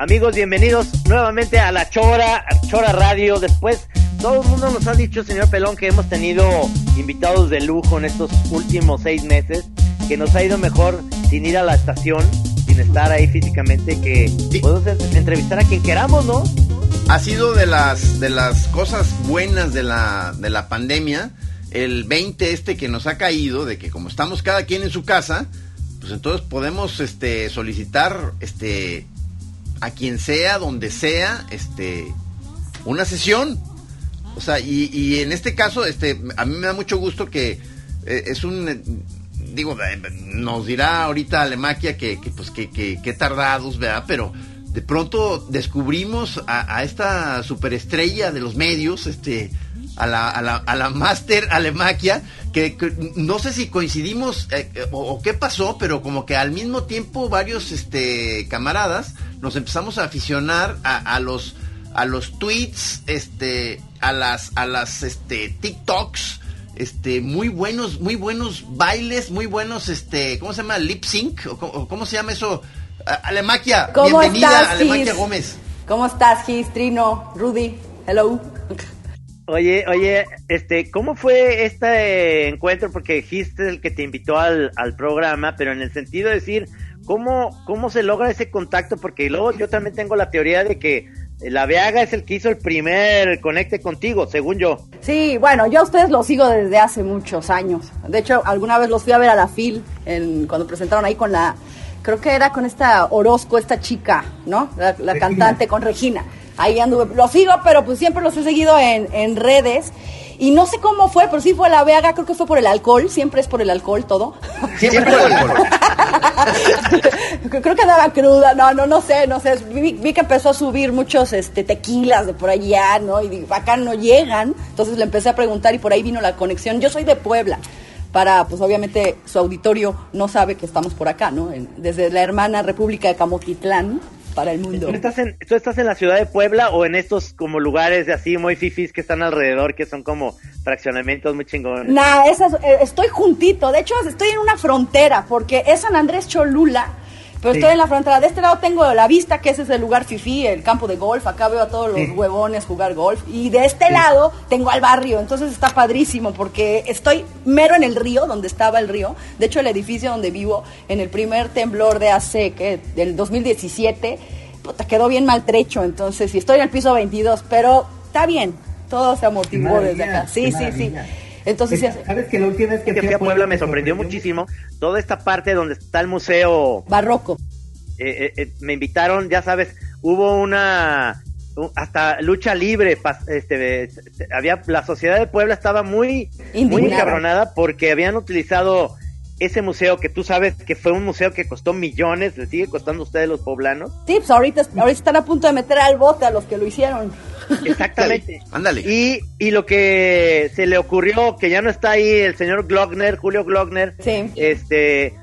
Amigos, bienvenidos nuevamente a la Chora, Chora Radio. Después, todo el mundo nos ha dicho, señor Pelón, que hemos tenido invitados de lujo en estos últimos seis meses, que nos ha ido mejor sin ir a la estación, sin estar ahí físicamente, que podemos entrevistar a quien queramos, ¿no? Ha sido de las, de las cosas buenas de la, de la pandemia, el 20 este que nos ha caído, de que como estamos cada quien en su casa, pues entonces podemos este, solicitar este, a quien sea, donde sea, este, una sesión. O sea, y, en este caso, este, a mí me da mucho gusto que eh, es un, digo, eh, nos dirá ahorita Alemaquia que, que pues, que, que, tardados, ¿verdad? Pero de pronto descubrimos a, esta superestrella de los medios, este, a la, a la, a la máster Alemaquia, que, no sé si coincidimos eh, o, o, qué pasó, pero como que al mismo tiempo varios este, camaradas nos empezamos a aficionar a, los a los tweets, este, a las a las este TikToks, este, muy buenos, muy buenos bailes, muy buenos, este, ¿cómo se llama? Lip sync o, cómo se llama eso? Alemaquia, bienvenida, estás, Alemaquia Gómez. ¿Cómo estás, Gis, Trino, Rudy? Hello. Oye, oye, este, ¿cómo fue este encuentro? Porque Gis es el que te invitó al, al programa, pero en el sentido de decir, ¿Cómo, ¿Cómo se logra ese contacto? Porque luego yo también tengo la teoría de que la Veaga es el que hizo el primer conecte contigo, según yo. Sí, bueno, yo a ustedes los sigo desde hace muchos años. De hecho, alguna vez los fui a ver a la FIL en, cuando presentaron ahí con la, creo que era con esta Orozco, esta chica, ¿no? La, cantante con Regina. Ahí anduve, los sigo, pero pues siempre los he seguido en, en redes. Y no sé cómo fue, pero sí fue la Veaga, creo que fue por el alcohol, siempre es por el alcohol todo. Siempre por el alcohol. creo que andaba cruda, no, no, no sé, no sé. Vi, que empezó a subir muchos este, tequilas de por allá, ¿no? Y acá no llegan. Entonces le empecé a preguntar y por ahí vino la conexión. Yo soy de Puebla para, pues obviamente su auditorio no sabe que estamos por acá, ¿no? desde la hermana República de Camotitlán, para el mundo. ¿Tú estás, en, ¿Tú estás en la ciudad de Puebla o en estos como lugares de así muy fifis que están alrededor, que son como fraccionamientos muy chingones? Nah, eh, estoy juntito. De hecho, estoy en una frontera porque es San Andrés Cholula. Pero estoy en la frontera. De este lado tengo la vista, que ese es el lugar fifi, el campo de golf. Acá veo a todos los huevones jugar golf. Y de este lado tengo al barrio. Entonces está padrísimo porque estoy mero en el río, donde estaba el río. De hecho, el edificio donde vivo, en el primer temblor de hace, que del 2017, puta, quedó bien maltrecho. Entonces, y estoy en el piso 22, pero está bien. Todo se amortiguó desde acá. Sí, sí, sí. Entonces, ¿sabes que la última vez que fui a Puebla me sorprendió muchísimo? Toda esta parte donde está el museo barroco. Eh, eh, eh, me invitaron, ya sabes, hubo una hasta lucha libre, este, había la sociedad de Puebla estaba muy muy encabronada porque habían utilizado ese museo que tú sabes que fue un museo que costó millones, ¿le sigue costando a ustedes los poblanos? Sí, pues ahorita, ahorita están a punto de meter al bote a los que lo hicieron. Exactamente. Ándale. Y, y lo que se le ocurrió, que ya no está ahí el señor Glockner, Julio Glockner, este,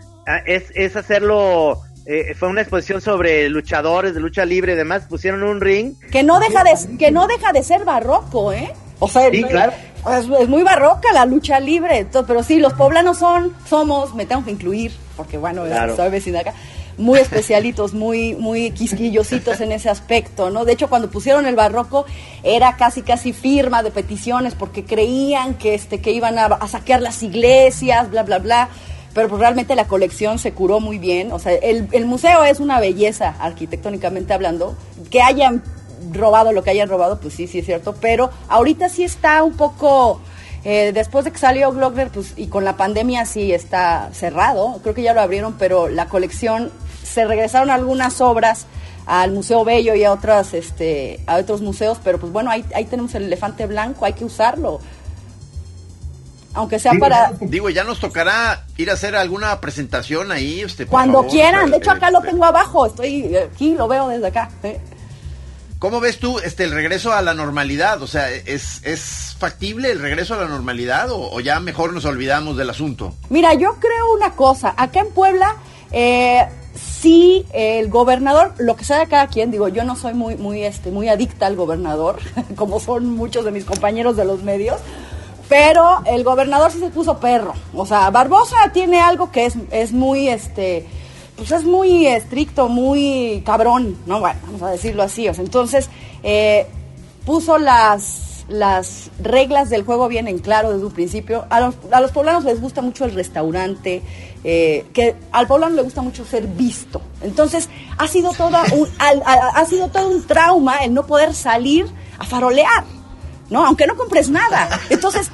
es, es hacerlo eh, fue una exposición sobre luchadores de lucha libre y demás, pusieron un ring. Que no deja de, que no deja de ser barroco, ¿eh? O sea, sí, claro. Es, muy barroca la lucha libre, pero sí, los poblanos son, somos, me tengo que incluir, porque bueno, soy vecina acá, muy especialitos, muy, muy quisquillositos en ese aspecto, ¿no? De hecho, cuando pusieron el barroco, era casi, casi firma de peticiones, porque creían que, este, que iban a, saquear las iglesias, bla, bla, bla pero pues realmente la colección se curó muy bien. O sea, el, el, museo es una belleza arquitectónicamente hablando. Que hayan robado lo que hayan robado, pues sí, sí es cierto, pero ahorita sí está un poco... Eh, después de que salió Glockner, pues, y con la pandemia sí está cerrado, creo que ya lo abrieron, pero la colección, se regresaron algunas obras al Museo Bello y a otras, este, a otros museos, pero pues bueno, ahí, ahí tenemos el elefante blanco, hay que usarlo. Aunque sea para... Digo, ya nos tocará ir a hacer alguna presentación ahí. Este, Cuando quieran, de hecho acá lo tengo abajo, estoy aquí, lo veo desde acá. ¿eh? ¿Cómo ves tú este, el regreso a la normalidad? O sea, ¿es, es factible el regreso a la normalidad o, ya mejor nos olvidamos del asunto? Mira, yo creo una cosa. Acá en Puebla, eh, sí, el gobernador, lo que sea cada quien, digo, yo no soy muy, muy, este, muy adicta al gobernador, como son muchos de mis compañeros de los medios, pero el gobernador sí se puso perro. O sea, Barbosa tiene algo que es, es muy, este pues es muy estricto, muy cabrón, ¿no? Bueno, vamos a decirlo así. O sea, entonces, eh, puso las, las reglas del juego bien en claro desde un principio. A los, a los poblanos les gusta mucho el restaurante, eh, que al poblano le gusta mucho ser visto. Entonces, ha sido, toda un, ha sido todo un trauma el no poder salir a farolear. ¿No? Aunque no compres nada. Entonces,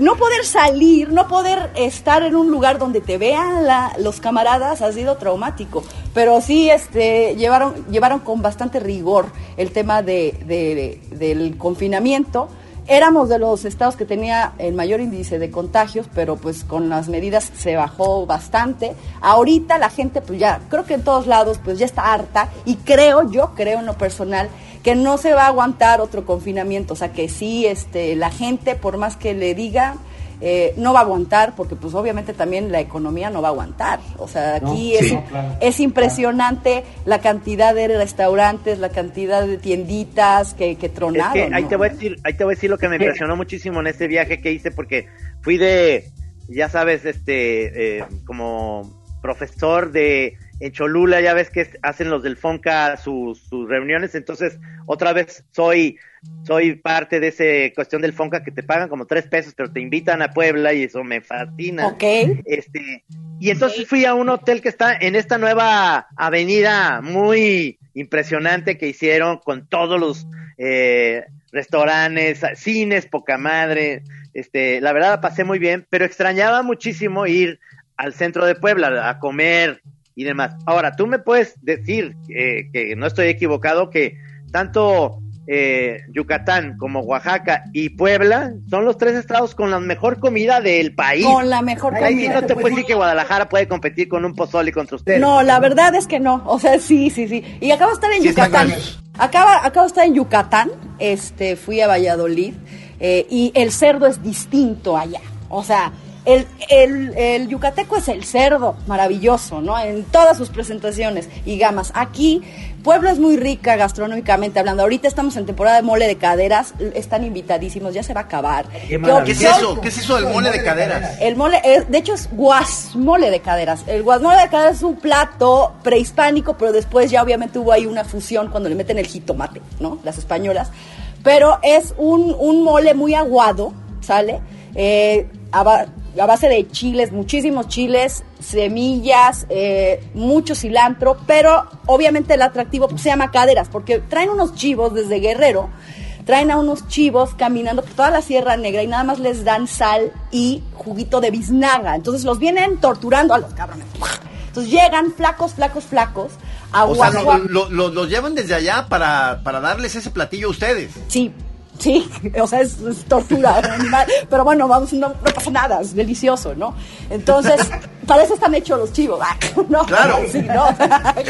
no poder salir, no poder estar en un lugar donde te vean los camaradas ha sido traumático. Pero sí, este, llevaron, llevaron con bastante rigor el tema de, del confinamiento. Éramos de los estados que tenía el mayor índice de contagios, pero pues con las medidas se bajó bastante. Ahorita la gente, pues ya, creo que en todos lados, pues ya está harta y creo, yo creo en lo personal, que no se va a aguantar otro confinamiento, o sea que sí, este, la gente, por más que le diga, eh, no va a aguantar, porque pues obviamente también la economía no va a aguantar. O sea, aquí es, es impresionante la cantidad de restaurantes, la cantidad de tienditas que, que tronaron. ahí, te voy a decir, ahí te voy a decir lo que me impresionó muchísimo en este viaje que hice, porque fui de, ya sabes, este, eh, como profesor de en Cholula, ya ves que hacen los del Fonca sus, sus reuniones, entonces otra vez soy, soy parte de esa cuestión del Fonca que te pagan como tres pesos, pero te invitan a Puebla y eso me fascina. Ok. Este, y entonces fui a un hotel que está en esta nueva avenida muy impresionante que hicieron con todos los eh, restaurantes, cines, poca madre. Este, la verdad la pasé muy bien, pero extrañaba muchísimo ir al centro de Puebla a comer y demás. Ahora, tú me puedes decir eh, que no estoy equivocado, que tanto eh, Yucatán como Oaxaca y Puebla son los tres estados con la mejor comida del país. Con la mejor comida. Ahí no te puedes decir que Guadalajara puede competir con un pozole contra ustedes. No, la verdad es que no. O sea, sí, sí, sí. Y acabo de estar en Yucatán. Acaba, acabo de estar en Yucatán. Este, fui a Valladolid. Eh, y el cerdo es distinto allá. O sea, el, el, el, yucateco es el cerdo, maravilloso, ¿no? En todas sus presentaciones y gamas. Aquí, Puebla es muy rica gastronómicamente hablando. Ahorita estamos en temporada de mole de caderas, están invitadísimos, ya se va a acabar. ¿Qué, es eso? ¿Qué es eso del mole de caderas? El mole, de hecho es guasmole de caderas. El guasmole de caderas es un plato prehispánico, pero después ya obviamente hubo ahí una fusión cuando le meten el jitomate, ¿no? Las españolas. Pero es un, un mole muy aguado, ¿sale? Eh, a base de chiles, muchísimos chiles, semillas, eh, mucho cilantro, pero obviamente el atractivo pues, se llama caderas, porque traen unos chivos desde Guerrero, traen a unos chivos caminando por toda la Sierra Negra y nada más les dan sal y juguito de biznaga. Entonces los vienen torturando a los cabrones. Entonces llegan flacos, flacos, flacos. A o sea, los lo, llevan desde allá para, para darles ese platillo a ustedes. Sí, Sí, o sea, es, tortura animal. Pero bueno, vamos, no, pasa nada, es delicioso, ¿no? Entonces, para eso están hechos los chivos, ¿no? Claro. Es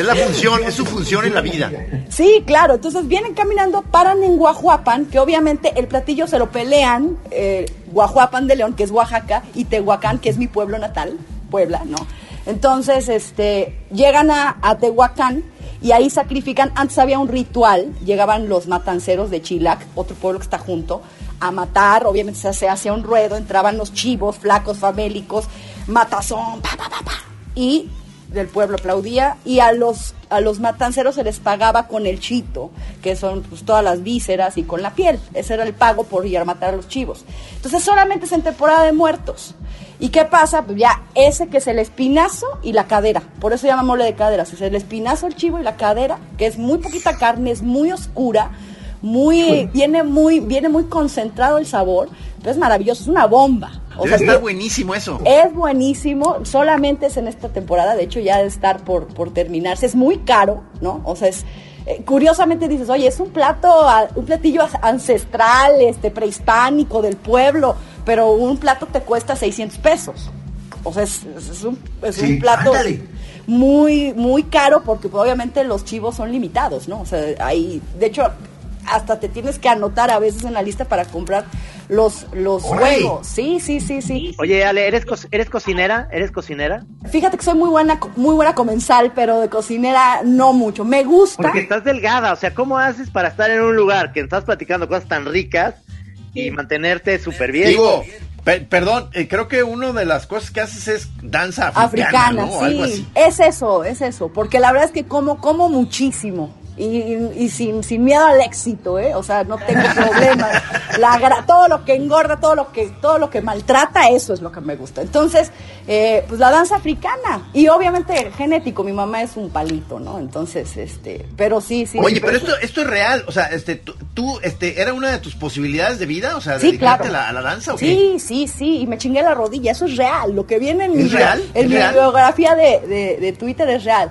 la función, es su función en la vida. Sí, claro. Entonces vienen caminando, paran en Guajuapan, que obviamente el platillo se lo pelean, eh, Guajuapan de León, que es Oaxaca, y Tehuacán, que es mi pueblo natal, Puebla, ¿no? Entonces, este, llegan a, a Tehuacán y ahí sacrifican, antes había un ritual, llegaban los matanceros de Chilac, otro pueblo que está junto, a matar, obviamente se hacía un ruedo, entraban los chivos, flacos, famélicos, matazón, pa, pa, pa, pa, y del pueblo aplaudía y a los a los matanceros se les pagaba con el chito, que son pues, todas las vísceras y con la piel. Ese era el pago por ir a matar a los chivos. Entonces solamente es en temporada de muertos. ¿Y qué pasa? Pues ya ese que es el espinazo y la cadera. Por eso llama mole de caderas. Es el espinazo, el chivo y la cadera, que es muy poquita carne, es muy oscura, muy, viene muy, viene muy concentrado el sabor. es maravilloso, es una bomba. O Debe estar buenísimo eso. Es buenísimo, solamente es en esta temporada, de hecho ya debe estar por, por terminarse. Es muy caro, ¿no? O sea, es eh, curiosamente dices, oye, es un plato, un platillo ancestral, este, prehispánico del pueblo, pero un plato te cuesta 600 pesos. O sea, es, un, plato muy, muy caro porque pues, obviamente los chivos son limitados, ¿no? O sea, hay, de hecho, hasta te tienes que anotar a veces en la lista para comprar los, los huevos. Sí, sí, sí, sí. Oye, Ale, ¿eres, ¿eres cocinera? ¿Eres cocinera? Fíjate que soy muy buena, muy buena comensal, pero de cocinera no mucho. Me gusta. Porque estás delgada, o sea, ¿cómo haces para estar en un lugar que estás platicando cosas tan ricas y mantenerte súper bien? Digo, perdón, eh, creo que una de las cosas que haces es danza africana, africana sí, es eso, es eso, porque la verdad es que como, como muchísimo y, sin, sin, miedo al éxito, ¿eh? O sea, no tengo problema. La, todo lo que engorda, todo lo que, todo lo que maltrata, eso es lo que me gusta. Entonces, eh, pues la danza africana. Y obviamente genético, mi mamá es un palito, ¿no? Entonces, este, pero sí, sí. Oye, pero esto, esto es real, o sea, este, tú, este, ¿era una de tus posibilidades de vida? O sea, dedicarte a, la, danza o Sí, sí, sí, y me chingué la rodilla, eso es real. Lo que viene en, mi, real? en mi biografía de, de, de Twitter es real.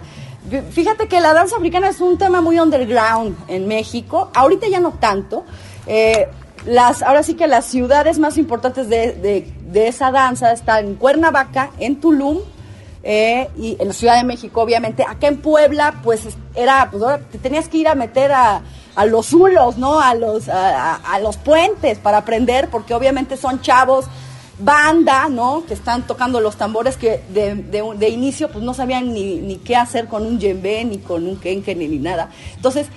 Fíjate que la danza africana es un tema muy underground en México. Ahorita ya no tanto. Eh, las, ahora sí que las ciudades más importantes de, esa danza están en Cuernavaca, en Tulum eh, y en la Ciudad de México, obviamente. Acá en Puebla, pues era, pues ahora te tenías que ir a meter a, los zulos, ¿no? A los, a los puentes para aprender, porque obviamente son chavos banda, ¿no? Que están tocando los tambores que de, de, inicio pues no sabían ni, ni, qué hacer con un djembe, ni con un kenke, ni, nada. Entonces,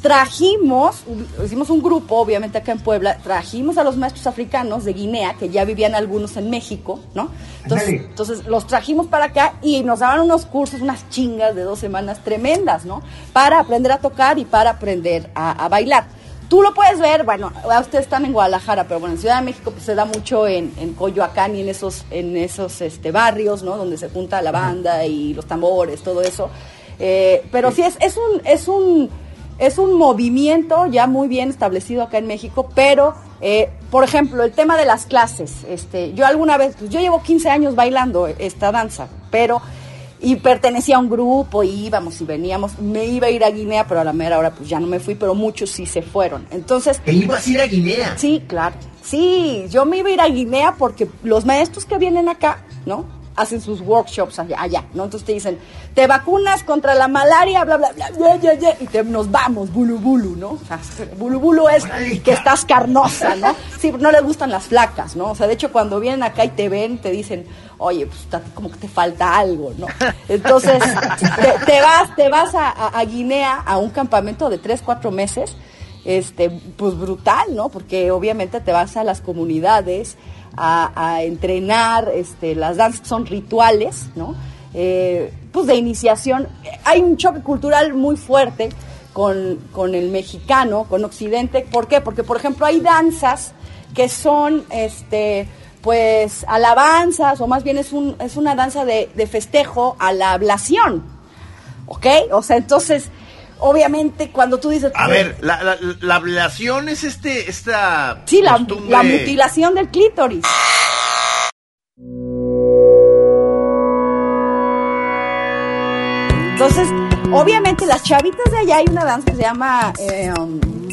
trajimos, hicimos un grupo, obviamente acá en Puebla, trajimos a los maestros africanos de Guinea, que ya vivían algunos en México, ¿no? Entonces, entonces los trajimos para acá y nos daban unos cursos, unas chingas de dos semanas tremendas, ¿no? Para aprender a tocar y para aprender a bailar. Tú lo puedes ver, bueno, ustedes están en Guadalajara, pero bueno, en Ciudad de México pues, se da mucho en, en Coyoacán y en esos, en esos este, barrios, ¿no? Donde se junta la banda y los tambores, todo eso. Eh, pero sí, es, es, un, es, un, es un movimiento ya muy bien establecido acá en México, pero, eh, por ejemplo, el tema de las clases. Este, yo alguna vez, pues yo llevo 15 años bailando esta danza, pero y pertenecía a un grupo, y íbamos y veníamos. Me iba a ir a Guinea, pero a la mera hora pues ya no me fui, pero muchos sí se fueron. Entonces... ¿Te ibas a ir a Guinea? Sí, claro. Sí, yo me iba a ir a Guinea porque los maestros que vienen acá, ¿no? hacen sus workshops allá, ¿no? Entonces te dicen, te vacunas contra la malaria, bla, bla, bla, bla, bla, bla y te, nos vamos, bulu bulu, ¿no? O sea, bulu bulu es que estás carnosa, ¿no? Sí, no les gustan las flacas, ¿no? O sea, de hecho, cuando vienen acá y te ven, te dicen, oye, pues como que te falta algo, ¿no? Entonces, te, vas, te vas a, a, Guinea a un campamento de tres, cuatro meses, este, pues brutal, ¿no? Porque obviamente te vas a las comunidades, a, entrenar, este, las danzas son rituales, ¿no? Eh, pues de iniciación. Hay un choque cultural muy fuerte con, con, el mexicano, con Occidente. ¿Por qué? Porque, por ejemplo, hay danzas que son, este, pues, alabanzas, o más bien es, un, es una danza de, de festejo a la ablación. ¿Ok? O sea, entonces, obviamente cuando tú dices... A ver, la, la, ablación es este, esta... Sí, la, la mutilación del clítoris. Entonces, obviamente las chavitas de allá hay una danza que se llama... Eh, um,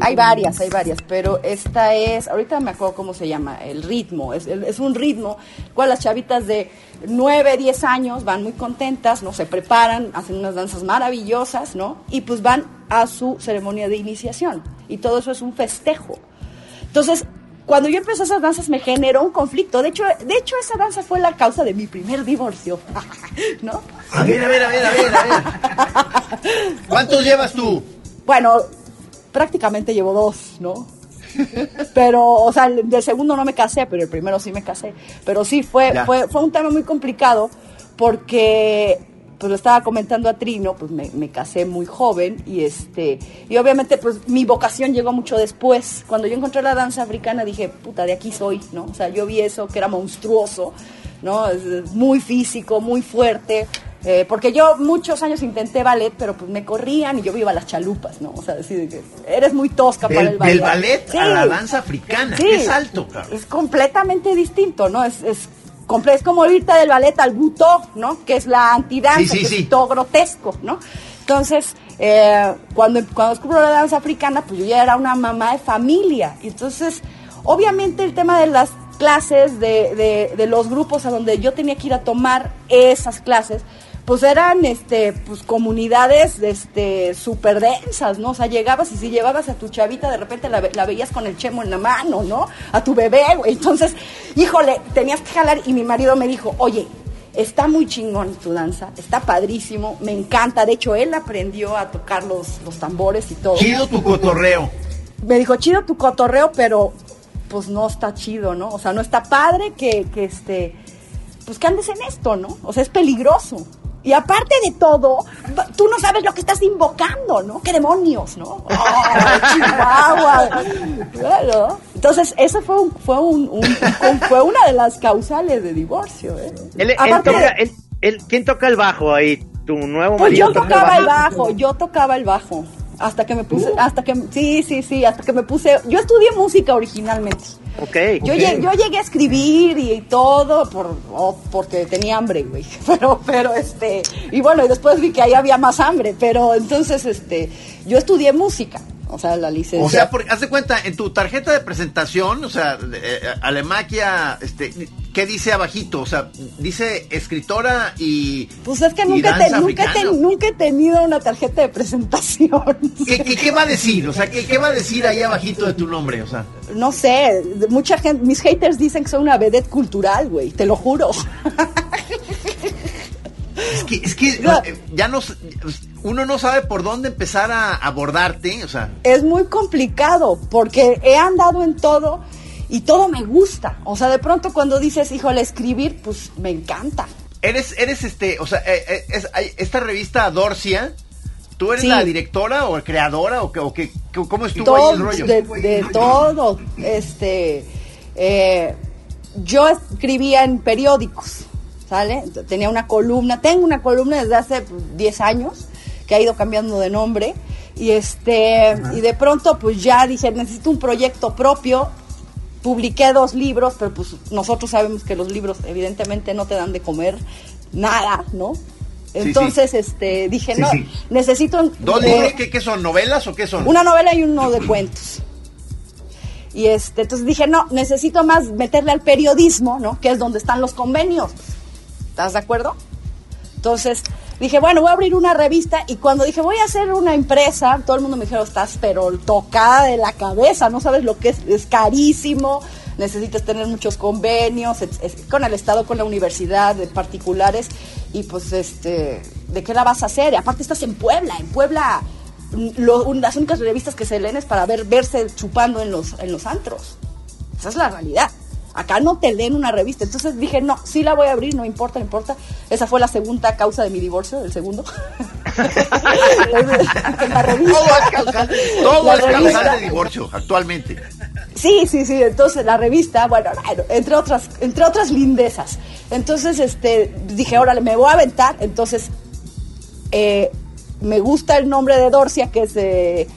hay varias, hay varias, pero esta es, ahorita me acuerdo cómo se llama, el ritmo, es, es un ritmo, cual las chavitas de 9, 10 años van muy contentas, ¿no? Se preparan, hacen unas danzas maravillosas, ¿no? Y pues van a su ceremonia de iniciación. Y todo eso es un festejo. Entonces, cuando yo empecé esas danzas me generó un conflicto. De hecho, de hecho esa danza fue la causa de mi primer divorcio. ¿No? A ver, a ver, a ver, a ver, a ver. ¿Cuántos llevas tú? Bueno, prácticamente llevo dos, ¿no? Pero, o sea, del segundo no me casé, pero el primero sí me casé. Pero sí, fue, fue, fue un tema muy complicado porque pues lo estaba comentando a Trino, pues me, me, casé muy joven y este y obviamente pues mi vocación llegó mucho después. Cuando yo encontré la danza africana dije, puta, de aquí soy, ¿no? O sea, yo vi eso que era monstruoso, ¿no? muy físico, muy fuerte, eh, porque yo muchos años intenté ballet, pero pues me corrían y yo iba a las chalupas, ¿no? O sea, decir que eres muy tosca para el ballet. Del ballet a la danza africana, es alto, Es completamente distinto, ¿no? Es, es, es como irte del ballet al buto, ¿no? Que es la antidanza, que es todo grotesco, ¿no? Entonces, eh, cuando, cuando descubro la danza africana, pues yo ya era una mamá de familia. Y entonces, obviamente el tema de las clases, de, de, de los grupos a donde yo tenía que ir a tomar esas clases, pues eran este pues comunidades este súper densas, ¿no? O sea, llegabas y si llevabas a tu chavita, de repente la, veías con el chemo en la mano, ¿no? A tu bebé, güey. Entonces, híjole, tenías que jalar y mi marido me dijo, oye, está muy chingón tu danza, está padrísimo, me encanta. De hecho, él aprendió a tocar los, los tambores y todo. Chido tu cotorreo. Me dijo, chido tu cotorreo, pero pues no está chido, ¿no? O sea, no está padre que, que este, pues que andes en esto, ¿no? O sea, es peligroso. Y aparte de todo, tú no sabes lo que estás invocando, ¿no? ¡Qué demonios, ¿no? Chihuahua! Entonces, ese fue un, fue un, fue una de las causales de divorcio, ¿eh? ¿Quién toca el bajo ahí? ¿Tu nuevo Pues yo tocaba el bajo, yo tocaba el bajo. Hasta que me puse, hasta que, sí, sí, sí, hasta que me puse, yo estudié música originalmente. Okay, yo, Llegué, yo llegué a escribir y, todo por, oh, porque tenía hambre, güey. Pero, pero, este, y bueno, y después vi que ahí había más hambre, pero entonces, este, yo estudié música. O sea, la licencia. O sea, porque, haz de cuenta, en tu tarjeta de presentación, o sea, eh, Alemaquia, este, ¿qué dice abajito? O sea, dice escritora y. Pues es que nunca, nunca, nunca, he tenido una tarjeta de presentación. ¿Qué, qué, va a decir? O sea, ¿qué, ¿qué, va a decir ahí abajito de tu nombre? O sea. No sé, mucha gente, mis haters dicen que soy una vedette cultural, güey, te lo juro. Es que, es que ya no, uno no sabe por dónde empezar a abordarte, o sea. Es muy complicado porque he andado en todo y todo me gusta. O sea, de pronto cuando dices, híjole, escribir, pues me encanta. Eres, eres este, o sea, eh, eh, esta revista Dorcia, ¿tú eres la directora o creadora o, o qué, cómo estuvo ahí el rollo? De, todo, este, eh, yo escribía en periódicos, ¿sale? Tenía una columna, tengo una columna desde hace 10 años que ha ido cambiando de nombre y este y de pronto pues ya dije necesito un proyecto propio publiqué dos libros, pero pues nosotros sabemos que los libros evidentemente no te dan de comer nada, ¿no? Entonces, este, dije, no, necesito... ¿Dos libros ¿qué, son? ¿Novelas o qué son? Una novela y uno de cuentos. Y este, entonces dije, no, necesito más meterle al periodismo, ¿no? Que es donde están los convenios. ¿Estás de acuerdo? Entonces, dije, bueno, voy a abrir una revista y cuando dije, voy a hacer una empresa, todo el mundo me dijo, estás pero tocada de la cabeza, no sabes lo que es, es carísimo, necesitas tener muchos convenios con el Estado, con la universidad, de particulares, y pues, este, ¿de qué la vas a hacer? Y aparte estás en Puebla, en Puebla las únicas revistas que se leen es para ver, verse chupando en los, en los antros. Esa es la realidad. Acá no te leen una revista. Entonces dije, no, sí la voy a abrir, no importa, no importa. Esa fue la segunda causa de mi divorcio, el segundo. la revista. Todo es causal, de divorcio actualmente. Sí, sí, sí. Entonces la revista, bueno, entre otras, entre otras lindezas. Entonces, este, dije, órale, me voy a aventar. Entonces, eh, me gusta el nombre de Dorcia, que es eh,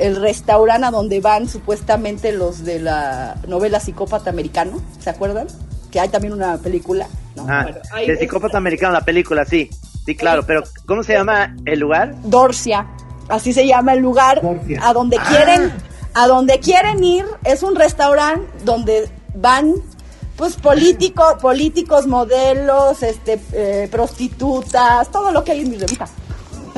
el restaurante a donde van supuestamente los de la novela Psicópata Americano, ¿se acuerdan? Que hay también una película. Ah, el Psicópata Americano, la película, sí. Sí, claro, pero ¿cómo se llama el lugar? Dorcia, así se llama el lugar a donde ah. quieren a donde quieren ir, es un restaurante donde van pues políticos, políticos, modelos, este eh, prostitutas, todo lo que hay en mi revista.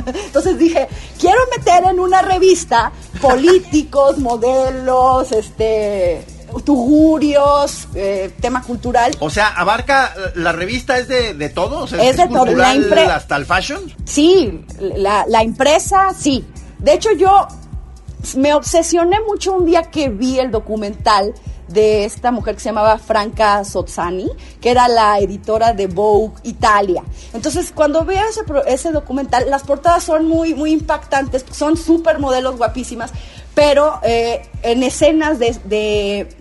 Entonces dije, quiero meter en una revista políticos, modelos, este tugurios, eh, tema cultural. O sea, abarca, la revista es de, de todo, es, de todo, la hasta el fashion. Sí, la, la impresa, sí. De hecho, yo me obsesioné mucho un día que vi el documental de esta mujer que se llamaba Franca Sozzani, que era la editora de Vogue Italia. Entonces, cuando veo ese, ese documental, las portadas son muy, muy impactantes, son súper modelos guapísimas, pero eh, en escenas de,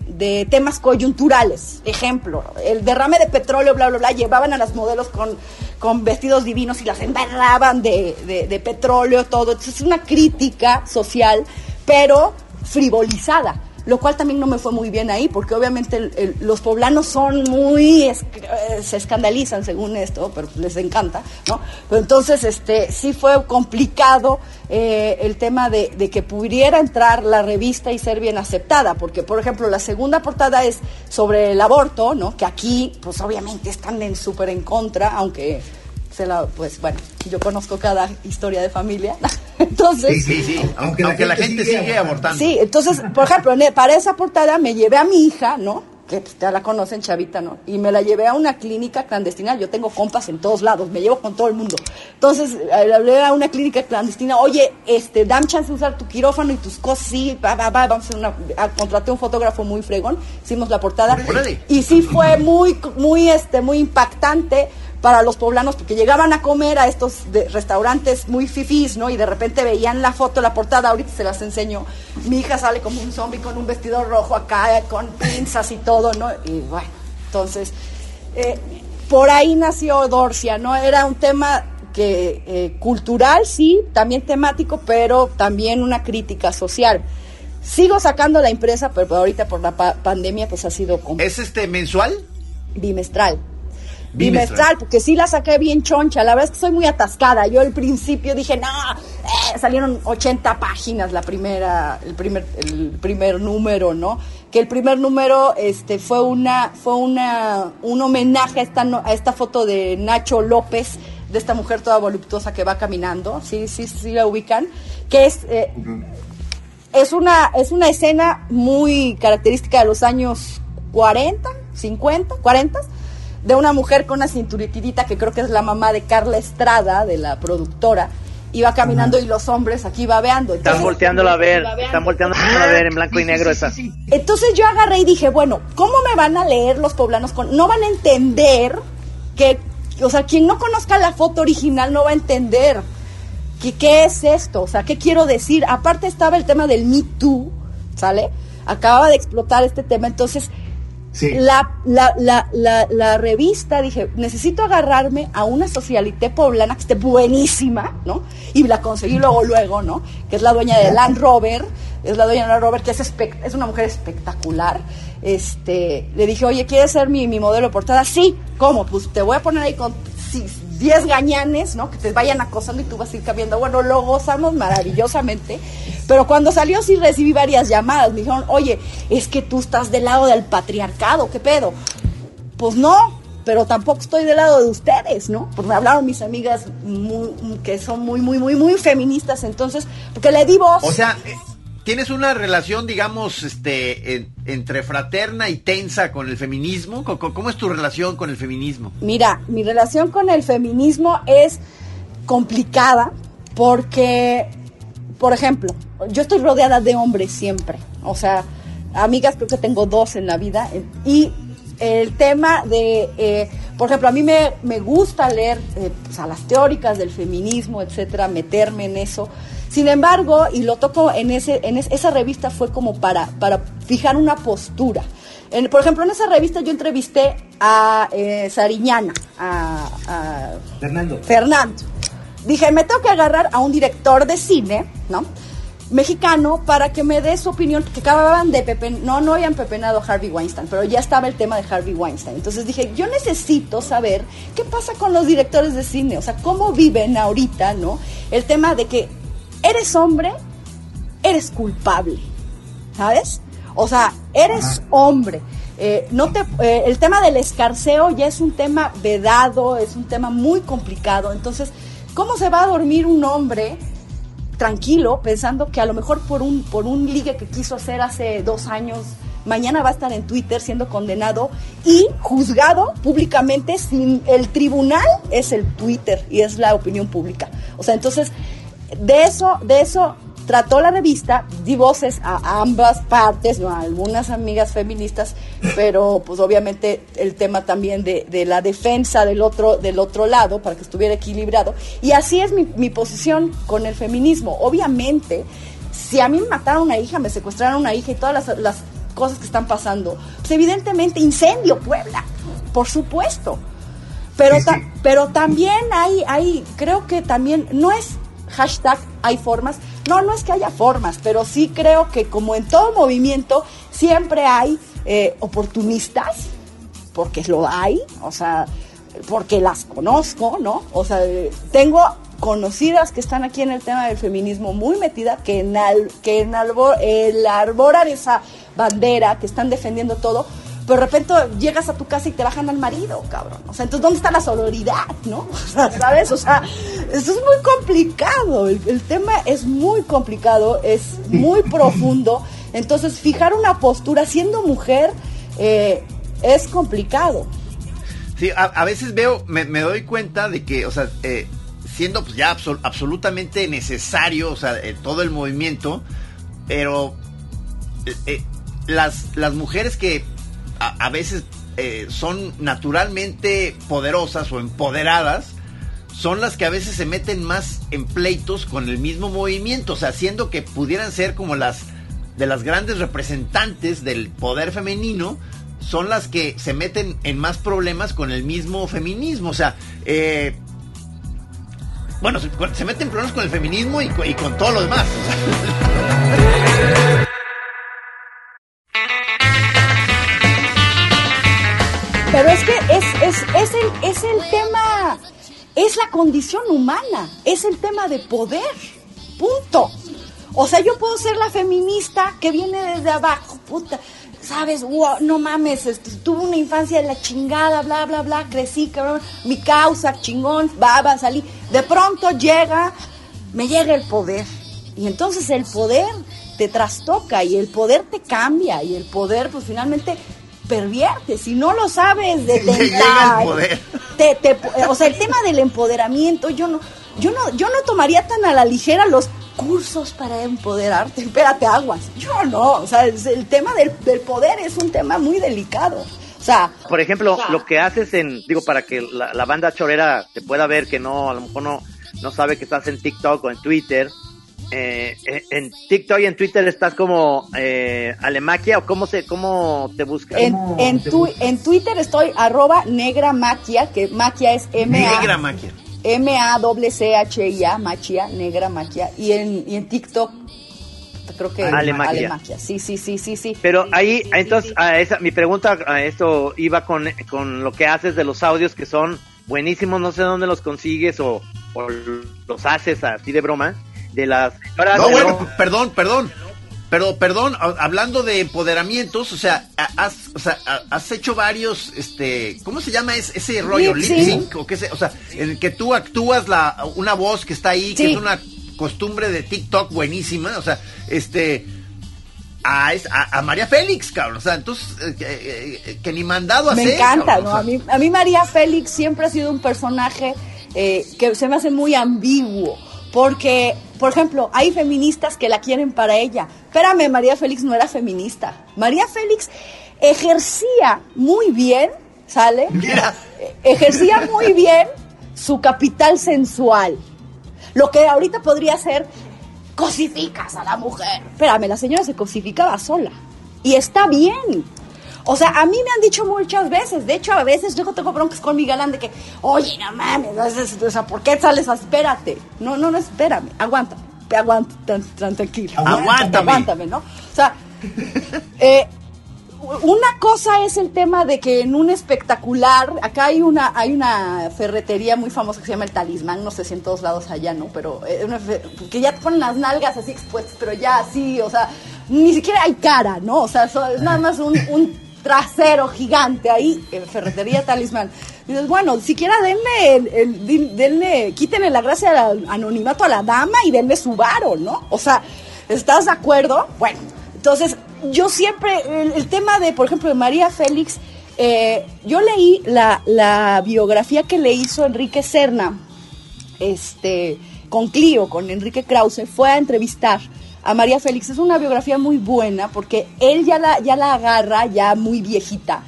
de, temas coyunturales. Ejemplo, el derrame de petróleo, bla, bla, bla, llevaban a las modelos con, con vestidos divinos y las embarraban de, de, de petróleo, todo. Entonces, es una crítica social, pero frivolizada lo cual también no me fue muy bien ahí, porque obviamente los poblanos son muy, se escandalizan según esto, pero les encanta, ¿no? Pero entonces, este, sí fue complicado eh, el tema de, de, que pudiera entrar la revista y ser bien aceptada, porque, por ejemplo, la segunda portada es sobre el aborto, ¿no? Que aquí, pues obviamente están súper en contra, aunque se la, pues bueno, yo conozco cada historia de familia. entonces, sí, sí, sí. Aunque, la, gente sigue, abortando. Sí, entonces, por ejemplo, para esa portada me llevé a mi hija, ¿no? que pues, ya la conocen, chavita, ¿no? Y me la llevé a una clínica clandestina. Yo tengo compas en todos lados, me llevo con todo el mundo. Entonces, le hablé a una clínica clandestina, oye, este, dame chance de usar tu quirófano y tus cosas, sí, va, va, va, vamos a hacer una... contraté un fotógrafo muy fregón, hicimos la portada. Y sí fue muy, muy, este, muy impactante para los poblanos porque llegaban a comer a estos restaurantes muy fifís, ¿no? Y de repente veían la foto, la portada, ahorita se las enseño. Mi hija sale como un zombie con un vestido rojo acá, con pinzas y todo, ¿no? Y bueno, entonces, eh, por ahí nació Dorcia, ¿no? Era un tema que eh, cultural, sí, también temático, pero también una crítica social. Sigo sacando la impresa, pero ahorita por la pandemia pues ha sido... ¿Es este mensual? Bimestral bimestral, porque sí la saqué bien choncha. La verdad es que soy muy atascada. Yo al principio dije, no, eh", salieron 80 páginas la primera, el primer, el primer número, ¿no? Que el primer número este, fue una, fue una, un homenaje a esta, a esta foto de Nacho López, de esta mujer toda voluptuosa que va caminando, sí, sí, sí la ubican, que es, eh, es una, es una escena muy característica de los años 40, 50, 40 de una mujer con una cinturitidita que creo que es la mamá de Carla Estrada, de la productora, iba caminando y los hombres aquí babeando. están volteando a ver, están volteando a ver en blanco y negro esa. Entonces yo agarré y dije, bueno, ¿cómo me van a leer los poblanos? Con... No van a entender que, o sea, quien no conozca la foto original no va a entender que, qué es esto, o sea, qué quiero decir. Aparte estaba el tema del Me Too, ¿sale? Acababa de explotar este tema, entonces la, la, la, la, revista, dije, necesito agarrarme a una socialité poblana que esté buenísima, ¿no? Y la conseguí luego, luego, ¿no? Que es la dueña de Land Rover, es la dueña de Land Rover, que es, es una mujer espectacular. Este, le dije, oye, ¿quieres ser mi, mi modelo de portada? Sí, ¿cómo? Pues te voy a poner ahí con 10 gañanes, ¿no? Que te vayan acosando y tú vas a ir cambiando. Bueno, lo gozamos maravillosamente. Pero cuando salió sí recibí varias llamadas. Me dijeron, oye, es que tú estás del lado del patriarcado, ¿qué pedo? Pues no, pero tampoco estoy del lado de ustedes, ¿no? Porque me hablaron mis amigas que son muy, muy, muy, muy feministas, entonces, porque le di voz. O sea, ¿Tienes una relación, digamos, este, entre fraterna y tensa con el feminismo? ¿Cómo, es tu relación con el feminismo? Mira, mi relación con el feminismo es complicada porque, por ejemplo, yo estoy rodeada de hombres siempre. O sea, amigas creo que tengo dos en la vida. Y el tema de, eh, por ejemplo, a mí me, me gusta leer eh, pues, a las teóricas del feminismo, etcétera, meterme en eso sin embargo, y lo toco en ese, en esa revista fue como para, para fijar una postura. por ejemplo, en esa revista yo entrevisté a eh, Sariñana, a, Fernando. Fernando. Dije, me tengo que agarrar a un director de cine, ¿no? mexicano para que me dé su opinión, que acababan de Pepe, no, no habían pepenado a Harvey Weinstein, pero ya estaba el tema de Harvey Weinstein. Entonces dije, yo necesito saber qué pasa con los directores de cine, o sea, cómo viven ahorita, ¿no? El tema de que eres hombre, eres culpable, ¿sabes? O sea, eres hombre. Eh, no te, eh, el tema del escarceo ya es un tema vedado, es un tema muy complicado. Entonces, ¿cómo se va a dormir un hombre tranquilo pensando que a lo mejor por un, por un ligue que quiso hacer hace dos años, mañana va a estar en Twitter siendo condenado y juzgado públicamente sin el tribunal es el Twitter y es la opinión pública. O sea, entonces de eso, de eso trató la revista, di voces a ambas partes, ¿no? a algunas amigas feministas, pero pues obviamente el tema también de, la defensa del otro, del otro lado para que estuviera equilibrado. Y así es mi, mi posición con el feminismo. Obviamente, si a mí me mataron una hija, me secuestraron una hija y todas las, cosas que están pasando, pues evidentemente incendio Puebla, por supuesto. Pero, pero también hay, hay, creo que también no es hashtag hay formas. No, no es que haya formas, pero sí creo que como en todo movimiento siempre hay eh, oportunistas, porque lo hay, o sea, porque las conozco, ¿no? O sea, tengo conocidas que están aquí en el tema del feminismo muy metida, que en, al, que en albor, el arboran esa bandera, que están defendiendo todo, pero de repente llegas a tu casa y te bajan al marido, cabrón. O sea, entonces, ¿dónde está la sororidad, no? O sea, ¿sabes? O sea, eso es muy complicado. El, tema es muy complicado, es muy profundo. Entonces, fijar una postura siendo mujer eh, es complicado. Sí, a, veces veo, me, doy cuenta de que, o sea, eh, siendo pues ya absolutamente necesario, o sea, eh, todo el movimiento, pero las, las mujeres que a, veces son naturalmente poderosas o empoderadas, son las que a veces se meten más en pleitos con el mismo movimiento, o sea, siendo que pudieran ser como las de las grandes representantes del poder femenino, son las que se meten en más problemas con el mismo feminismo. O sea, eh, bueno, se, meten problemas con el feminismo y, con todo lo demás. Pero es que es, es, es, el, es el tema, es la condición humana, es el tema de poder, punto. O sea, yo puedo ser la feminista que viene desde abajo, puta, sabes, no mames, este, tuve una infancia de la chingada, bla, bla, bla, crecí, cabrón, mi causa, chingón, va, va a salir. De pronto llega, me llega el poder. Y entonces el poder te trastoca y el poder te cambia y el poder pues finalmente pervierte. Si no lo sabes detentar, te, te, o sea, el tema del empoderamiento, yo no, yo no, yo no tomaría tan a la ligera los cursos para empoderarte. Espérate, aguas. Yo no, o sea, el tema del, poder es un tema muy delicado. O sea, por ejemplo, lo que haces en, digo, para que la, banda chorera te pueda ver que no, a lo mejor no, no sabe que estás en TikTok o en Twitter. Eh, eh en TikTok y en Twitter estás como eh, Alemaquia o cómo se cómo te buscas en, en, en Twitter estoy arroba negra maquia que maquia es M -A negra maquia M-A-C-H-I-A, Machia, Negra Machia. Y en, y en TikTok, creo que Alemaquia. Sí, sí, sí, sí, sí. Pero ahí, entonces, a esa, mi pregunta a esto iba con, con lo que haces de los audios que son buenísimos, no sé dónde los consigues o, o los haces así de broma. De las. no, bueno, perdón, perdón. Pero, perdón, hablando de empoderamientos, o sea, has, o sea, has hecho varios, este, ¿cómo se llama ese, rollo? Lip sync, o qué sé, o sea, en el que tú actúas la, una voz que está ahí, que es una costumbre de TikTok buenísima, o sea, este, a, a, María Félix, cabrón, o sea, entonces, eh, eh, eh, que ni mandado a Me encanta, ¿no? a, mí, a mí María Félix siempre ha sido un personaje que se me hace muy ambiguo porque, por ejemplo, hay feministas que la quieren para ella. Espérame, María Félix no era feminista. María Félix ejercía muy bien, ¿sale? Mira. Ejercía muy bien su capital sensual. Lo que ahorita podría ser, cosificas a la mujer. Espérame, la señora se cosificaba sola. Y está bien. O sea, a mí me han dicho muchas veces, de hecho, a veces yo tengo broncas con mi galán de que, oye, no mames, o sea, ¿por qué sales? Espérate. No, no, no, espérame, aguántame, aguántame, tranquilo. Aguántame. Aguántame, ¿no? O sea, eh, una cosa es el tema de que en un espectacular, acá hay una, hay una ferretería muy famosa que se llama el Talismán, no sé si en todos lados allá, ¿no? Pero eh, que ya te ponen las nalgas así expuestas, pero ya así, o sea, ni siquiera hay cara, ¿no? O sea, es nada más un trasero gigante ahí, en Ferretería Talismán. dices, bueno, siquiera denle, el, denle, quítenle la gracia al anonimato a la dama y denle su varo, ¿no? O sea, ¿estás de acuerdo? Bueno, entonces, yo siempre, el, tema de, por ejemplo, de María Félix, eh, yo leí la, la biografía que le hizo Enrique Serna, este, con Clio, con Enrique Krause, fue a entrevistar a María Félix. Es una biografía muy buena porque él ya la, ya la agarra ya muy viejita,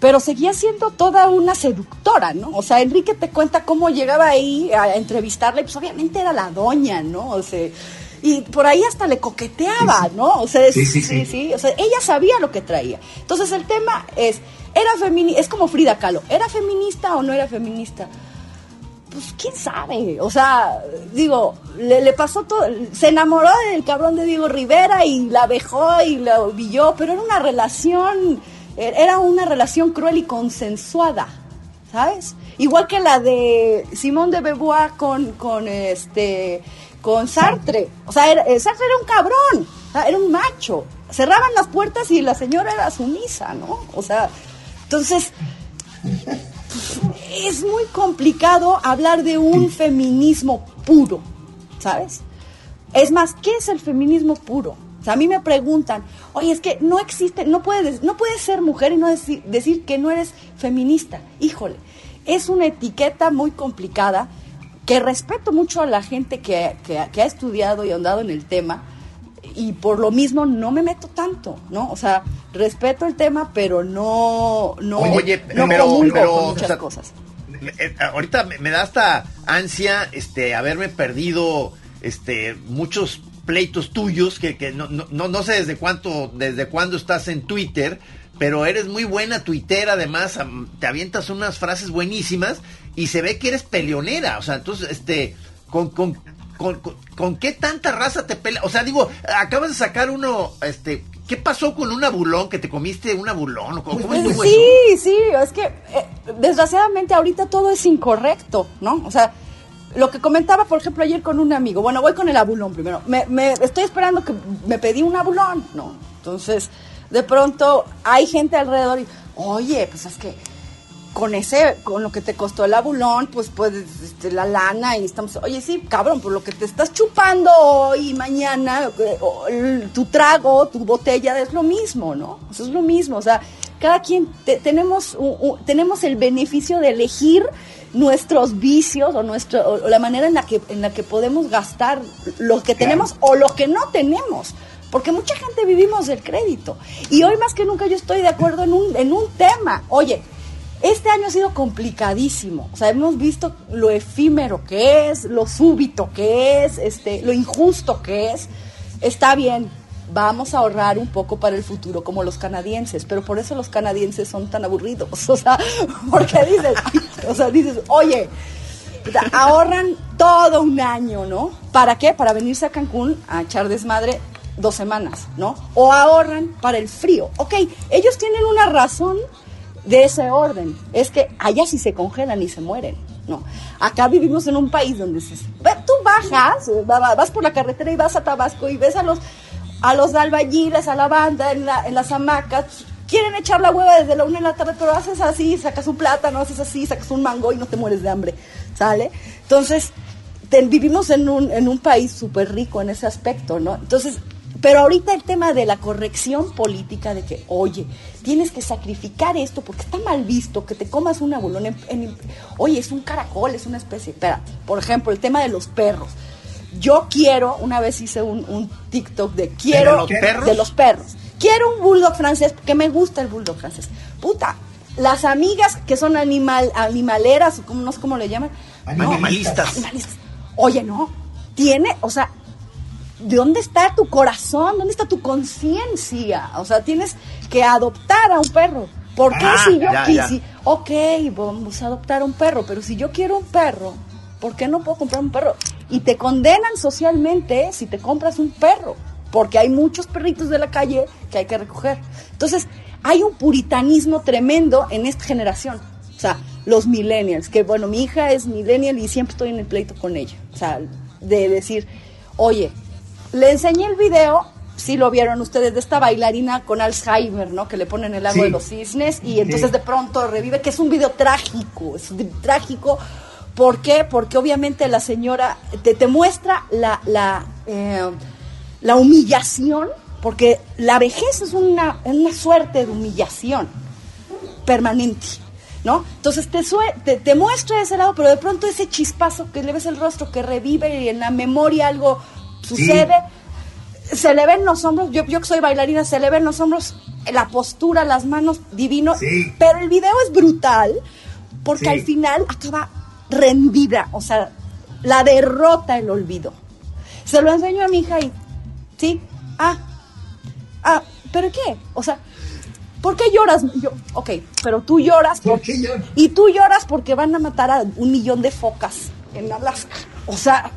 pero seguía siendo toda una seductora, ¿no? O sea, Enrique te cuenta cómo llegaba ahí a entrevistarle, pues obviamente era la doña, ¿no? O sea, y por ahí hasta le coqueteaba, ¿no? O sea, sí, sí, sí, O sea, ella sabía lo que traía. Entonces el tema es, era feminista, es como Frida Kahlo, ¿era feminista o no era feminista? Pues quién sabe, o sea, digo, le, pasó todo, se enamoró del cabrón de Diego Rivera y la dejó y la villó, pero era una relación, era una relación cruel y consensuada, ¿sabes? Igual que la de Simón de Beauvoir con, con este, con Sartre, o sea, eh, Sartre era un cabrón, era un macho, cerraban las puertas y la señora era sumisa, ¿no? O sea, entonces es muy complicado hablar de un feminismo puro, ¿sabes? Es más, ¿qué es el feminismo puro? A mí me preguntan, oye, es que no existe, no puedes, no puedes ser mujer y no decir, decir que no eres feminista. Híjole, es una etiqueta muy complicada que respeto mucho a la gente que, que, ha estudiado y andado en el tema y por lo mismo no me meto tanto, ¿no? O sea, respeto el tema, pero no, no, Oye, no pero, con muchas cosas. Eh, ahorita me, da hasta ansia, este, haberme perdido, este, muchos pleitos tuyos que, que no, no, no sé desde cuánto, desde cuándo estás en Twitter, pero eres muy buena tuitera, además, te avientas unas frases buenísimas y se ve que eres peleonera, o sea, entonces, este, con, con, con, con, qué tanta raza te pelea, o sea, digo, acabas de sacar uno, este, ¿qué pasó con un abulón que te comiste un abulón? ¿Cómo, sí, sí, es que eh, desgraciadamente ahorita todo es incorrecto, ¿no? O sea, lo que comentaba, por ejemplo, ayer con un amigo, bueno, voy con el abulón primero. Me, me, estoy esperando que me pedí un abulón, ¿no? Entonces, de pronto hay gente alrededor y, oye, pues es que con ese, con lo que te costó el abulón, pues puedes, este, la lana y estamos, oye, sí, cabrón, por lo que te estás chupando hoy y mañana, tu trago, tu botella es lo mismo, ¿no? Eso es lo mismo, o sea, cada quien tenemos, tenemos el beneficio de elegir nuestros vicios o, nuestro, la manera en la, que, en la que podemos gastar lo que tenemos o lo que no tenemos. Porque mucha gente vivimos del crédito. Y hoy más que nunca yo estoy de acuerdo en un, en un tema. Oye, este año ha sido complicadísimo. O sea, hemos visto lo efímero que es, lo súbito que es, este, lo injusto que es. Está bien, vamos a ahorrar un poco para el futuro como los canadienses, pero por eso los canadienses son tan aburridos, o sea, porque dices, o sea, dices, oye, ahorran todo un año, ¿no? ¿Para qué? Para venirse a Cancún a echar desmadre dos semanas, ¿no? O ahorran para el frío. Ok, ellos tienen una razón de ese orden, es que allá sí se congelan y se mueren. No, acá vivimos en un país donde se, tú bajas, vas por la carretera y vas a Tabasco y ves a los a los albañiles, a la banda en, las hamacas, quieren echar la hueva desde la una de la tarde, pero haces así, sacas un plátano, haces así, sacas un mango y no te mueres de hambre, ¿sale? Entonces, vivimos en un, en un país súper rico en ese aspecto, ¿no? Entonces, pero ahorita el tema de la corrección política, de que, oye, tienes que sacrificar esto porque está mal visto que te comas una bolón en, oye, es un caracol, es una especie. Espérate, por ejemplo, el tema de los perros yo quiero, una vez hice un, TikTok de quiero ¿De los, perros? de los perros. Quiero un bulldog francés porque me gusta el bulldog francés. Puta, las amigas que son animal, animaleras, o como, no sé cómo le llaman. Animalistas. Oye, no, tiene, o sea, ¿de dónde está tu corazón? ¿Dónde está tu conciencia? O sea, tienes que adoptar a un perro. ¿Por qué ah, si yo quise? Ok, vamos a adoptar a un perro, pero si yo quiero un perro, ¿por qué no puedo comprar un perro? Y te condenan socialmente si te compras un perro, porque hay muchos perritos de la calle que hay que recoger. Entonces, hay un puritanismo tremendo en esta generación. O sea, los millennials, que bueno, mi hija es millennial y siempre estoy en el pleito con ella. O sea, de decir, oye, le enseñé el video, si lo vieron ustedes, de esta bailarina con Alzheimer, ¿no? Que le ponen el agua de los cisnes y entonces de pronto revive, que es un video trágico, es trágico ¿Por qué? Porque obviamente la señora te, te muestra la, la, eh, la, humillación, porque la vejez es una, una suerte de humillación permanente. ¿No? Entonces te, te, muestra ese lado, pero de pronto ese chispazo que le ves el rostro, que revive y en la memoria algo sucede, se le ven los hombros, yo, yo que soy bailarina, se le ven los hombros, la postura, las manos, divino, pero el video es brutal, porque al final acaba rendida, o sea, la derrota el olvido. Se lo enseño a mi hija y, ¿sí? Ah, ah, ¿pero qué? O sea, ¿por qué lloras? Yo, ok, pero tú lloras. ¿Por qué lloras? Y tú lloras porque van a matar a un millón de focas en Alaska. O sea,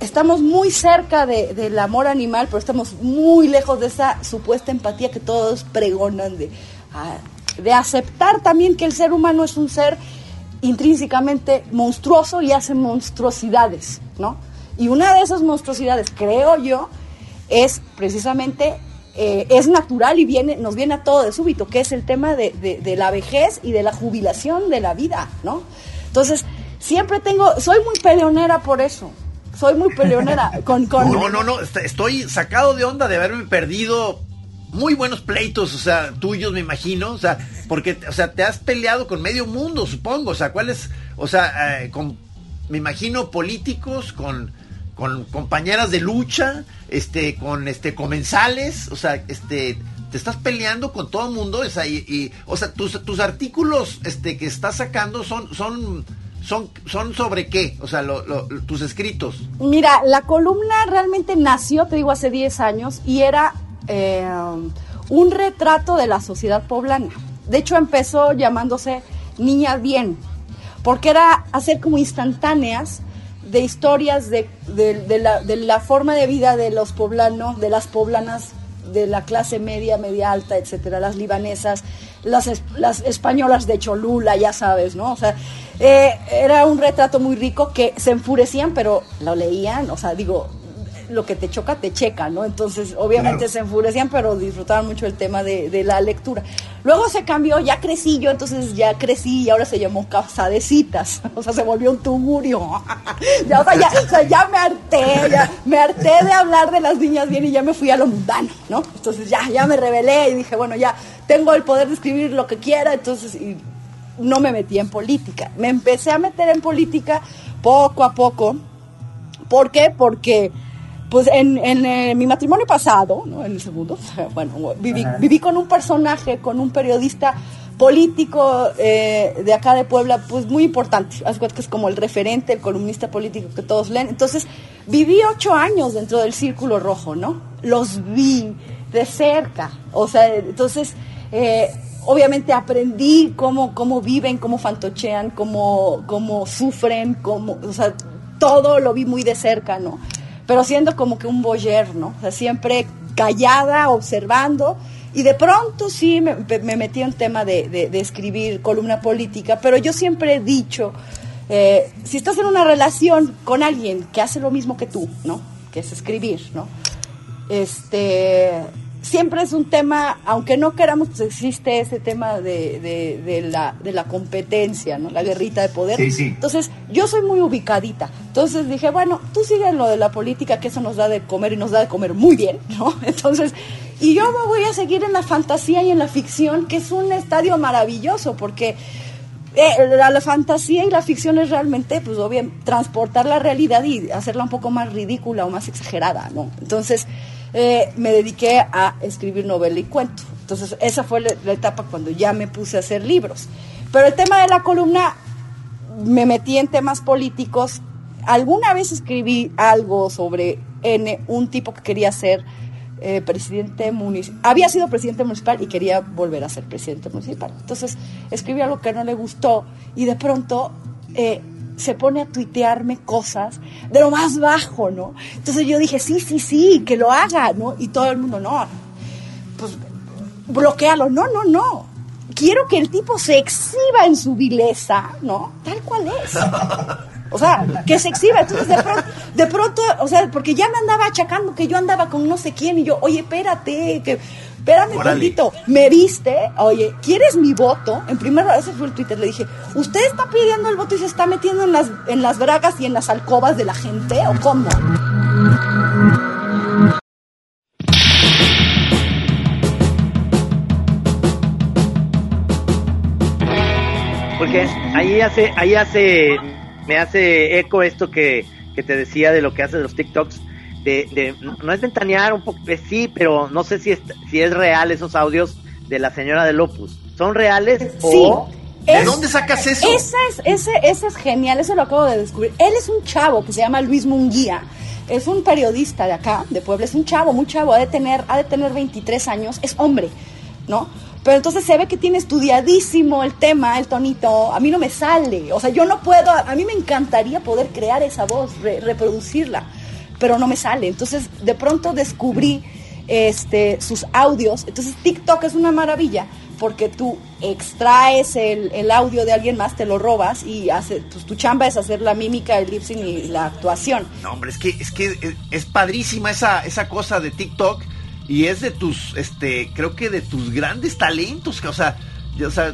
estamos muy cerca del amor animal, pero estamos muy lejos de esa supuesta empatía que todos pregonan de, ah, de aceptar también que el ser humano es un ser intrínsecamente monstruoso y hace monstruosidades, ¿no? Y una de esas monstruosidades, creo yo, es precisamente, eh, es natural y viene, nos viene a todo de súbito, que es el tema de, de, la vejez y de la jubilación de la vida, ¿no? Entonces, siempre tengo, soy muy peleonera por eso, soy muy peleonera. Con, con... No, no, no, estoy sacado de onda de haberme perdido muy buenos pleitos, o sea, tuyos me imagino, o sea, porque, o sea, te has peleado con medio mundo, supongo, o sea, ¿cuáles, o sea, eh, con, me imagino políticos, con, con compañeras de lucha, este, con, este, comensales, o sea, este, te estás peleando con todo el mundo, o sea, y, o sea, tus, tus artículos, este, que estás sacando son, son, son, son sobre qué, o sea, tus escritos. Mira, la columna realmente nació, te digo, hace 10 años y era eh, un retrato de la sociedad poblana. De hecho, empezó llamándose Niña Bien, porque era hacer como instantáneas de historias de, la, forma de vida de los poblanos, de las poblanas de la clase media, media alta, etcétera, las libanesas, las, las españolas de Cholula, ya sabes, ¿no? O sea, eh, era un retrato muy rico que se enfurecían, pero lo leían, o sea, digo, lo que te choca te checa, ¿no? Entonces, obviamente se enfurecían, pero disfrutaban mucho el tema de, la lectura. Luego se cambió, ya crecí yo, entonces ya crecí y ahora se llamó Casa de Citas, o sea, se volvió un tugurio. ya, o, sea, ya, me harté, ya me harté de hablar de las niñas bien y ya me fui a lo mundano, ¿no? Entonces ya, ya me rebelé y dije, bueno, ya tengo el poder de escribir lo que quiera, entonces y no me metí en política. Me empecé a meter en política poco a poco. ¿Por qué? Porque pues en, eh, mi matrimonio pasado, ¿no? en el segundo, bueno, viví, con un personaje, con un periodista político eh, de acá de Puebla, pues muy importante. Que es como el referente, el columnista político que todos leen. Entonces, viví ocho años dentro del Círculo Rojo, ¿no? Los vi de cerca. O sea, entonces, eh, obviamente aprendí cómo, cómo viven, cómo fantochean, cómo, cómo sufren, cómo, o sea, todo lo vi muy de cerca, ¿no? pero siendo como que un boyer, ¿no? O sea, siempre callada, observando, y de pronto sí me, metí en tema de, escribir columna política, pero yo siempre he dicho, eh, si estás en una relación con alguien que hace lo mismo que tú, ¿no? Que es escribir, ¿no? Este, siempre es un tema, aunque no queramos, pues existe ese tema de, de, la, de la competencia, ¿no? La guerrita de poder. Entonces, yo soy muy ubicadita. Entonces dije, bueno, tú sigue lo de la política, que eso nos da de comer y nos da de comer muy bien, ¿no? Entonces, y yo me voy a seguir en la fantasía y en la ficción, que es un estadio maravilloso, porque eh, la, fantasía y la ficción es realmente, pues, obvio, transportar la realidad y hacerla un poco más ridícula o más exagerada, ¿no? Entonces, eh, me dediqué a escribir novela y cuento. Entonces, esa fue la, etapa cuando ya me puse a hacer libros. Pero el tema de la columna, me metí en temas políticos. Alguna vez escribí algo sobre N, un tipo que quería ser eh, presidente municipal. Había sido presidente municipal y quería volver a ser presidente municipal. Entonces, escribí algo que no le gustó y de pronto... Eh, se pone a tuitearme cosas de lo más bajo, ¿no? Entonces yo dije, sí, sí, sí, que lo haga, ¿no? Y todo el mundo, no, pues bloquealo, no, no, no. Quiero que el tipo se exhiba en su vileza, ¿no? Tal cual es. O sea, que se exhiba. Entonces, de pronto, de pronto, o sea, porque ya me andaba achacando que yo andaba con no sé quién y yo, oye, espérate, que espérame tantito, me viste, oye, ¿quieres mi voto? En primer lugar, ese fue el Twitter, le dije, ¿usted está pidiendo el voto y se está metiendo en las, en las bragas y en las alcobas de la gente o cómo? Porque ahí hace, ahí hace, me hace eco esto que, que te decía de lo que hace los TikToks de, no es ventanear un poco, eh, sí, pero no sé si es, si es real esos audios de la señora de Lopus. ¿Son reales sí. ¿De dónde sacas eso? Ese es, ese, ese es genial, eso lo acabo de descubrir. Él es un chavo que se llama Luis Munguía. Es un periodista de acá, de Puebla. Es un chavo, muy chavo. Ha de tener, ha de tener 23 años. Es hombre, ¿no? Pero entonces se ve que tiene estudiadísimo el tema, el tonito. A mí no me sale. O sea, yo no puedo. A mí me encantaría poder crear esa voz, reproducirla pero no me sale. Entonces, de pronto descubrí este, sus audios. Entonces, TikTok es una maravilla porque tú extraes el, audio de alguien más, te lo robas y hace, pues, tu chamba es hacer la mímica, el lip sync y la actuación. No, hombre, es que es, que es padrísima esa, esa cosa de TikTok y es de tus, este, creo que de tus grandes talentos, o sea, o sea,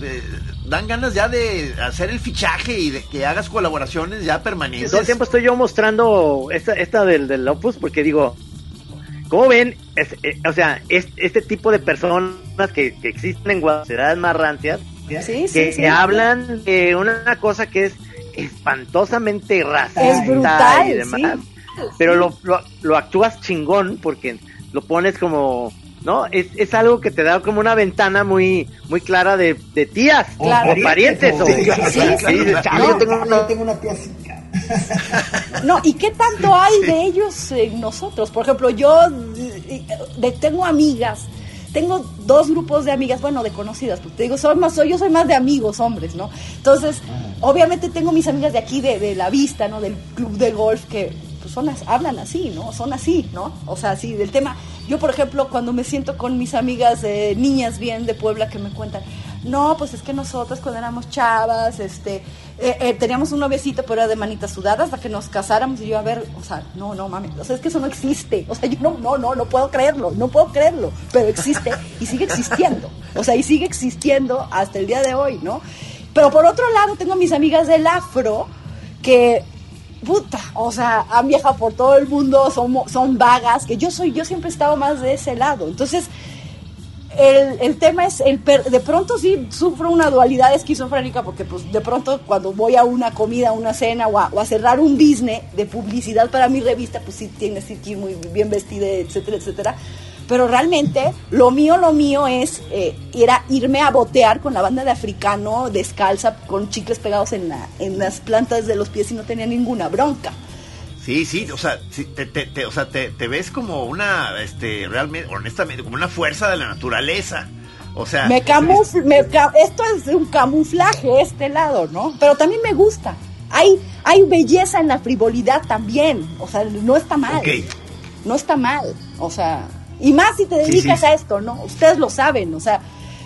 dan ganas ya de hacer el fichaje y de que hagas colaboraciones ya permanentes. Todo el tiempo estoy yo mostrando esta, esta del, del Opus porque digo, ¿cómo ven? Eh, o sea, este tipo de personas que, existen en ciudades más rancias, que, hablan de una cosa que es espantosamente racista y demás, pero lo, lo, lo actúas chingón porque lo pones como ¿no? Es, es algo que te da como una ventana muy muy clara de, de tías o parientes. O, sí, sí, yo, tengo una, tía No, ¿y qué tanto hay de ellos en nosotros? Por ejemplo, yo tengo amigas, tengo dos grupos de amigas, bueno, de conocidas, porque te digo, soy más, soy, yo soy más de amigos, hombres, ¿no? Entonces, ah. obviamente tengo mis amigas de aquí, de, de la vista, ¿no? Del club de golf, que son, hablan así, ¿no? Son así, ¿no? O sea, así, del tema yo, por ejemplo, cuando me siento con mis amigas niñas bien de Puebla que me cuentan, no, pues es que nosotros cuando éramos chavas, este, eh, eh, teníamos un noviecito, pero era de manitas sudadas, para que nos casáramos y yo, a ver, o sea, no, no mames, o sea, es que eso no existe, o sea, yo no, no, no, no puedo creerlo, no puedo creerlo, pero existe y sigue existiendo, o sea, y sigue existiendo hasta el día de hoy, ¿no? Pero por otro lado, tengo mis amigas del afro que puta, o sea, han viajado por todo el mundo, son, son vagas, que yo soy, yo siempre he estado más de ese lado. Entonces, el, el, tema es, el de pronto sí sufro una dualidad esquizofrénica porque pues de pronto cuando voy a una comida, a una cena o a, cerrar un business de publicidad para mi revista, pues sí tienes que ir muy bien vestida, etcétera, etcétera pero realmente lo mío, lo mío es eh, era irme a botear con la banda de africano descalza con chicles pegados en, la, en las plantas de los pies y no tenía ninguna bronca. Sí, sí, o sea, te, te, o sea te, ves como una, este, realmente, honestamente, como una fuerza de la naturaleza. O sea, me camufle, esto es un camuflaje, este lado, ¿no? Pero también me gusta. Hay, hay belleza en la frivolidad también. O sea, no está mal. No está mal. O sea, y más si te dedicas a esto, ¿no? Ustedes lo saben, o sea,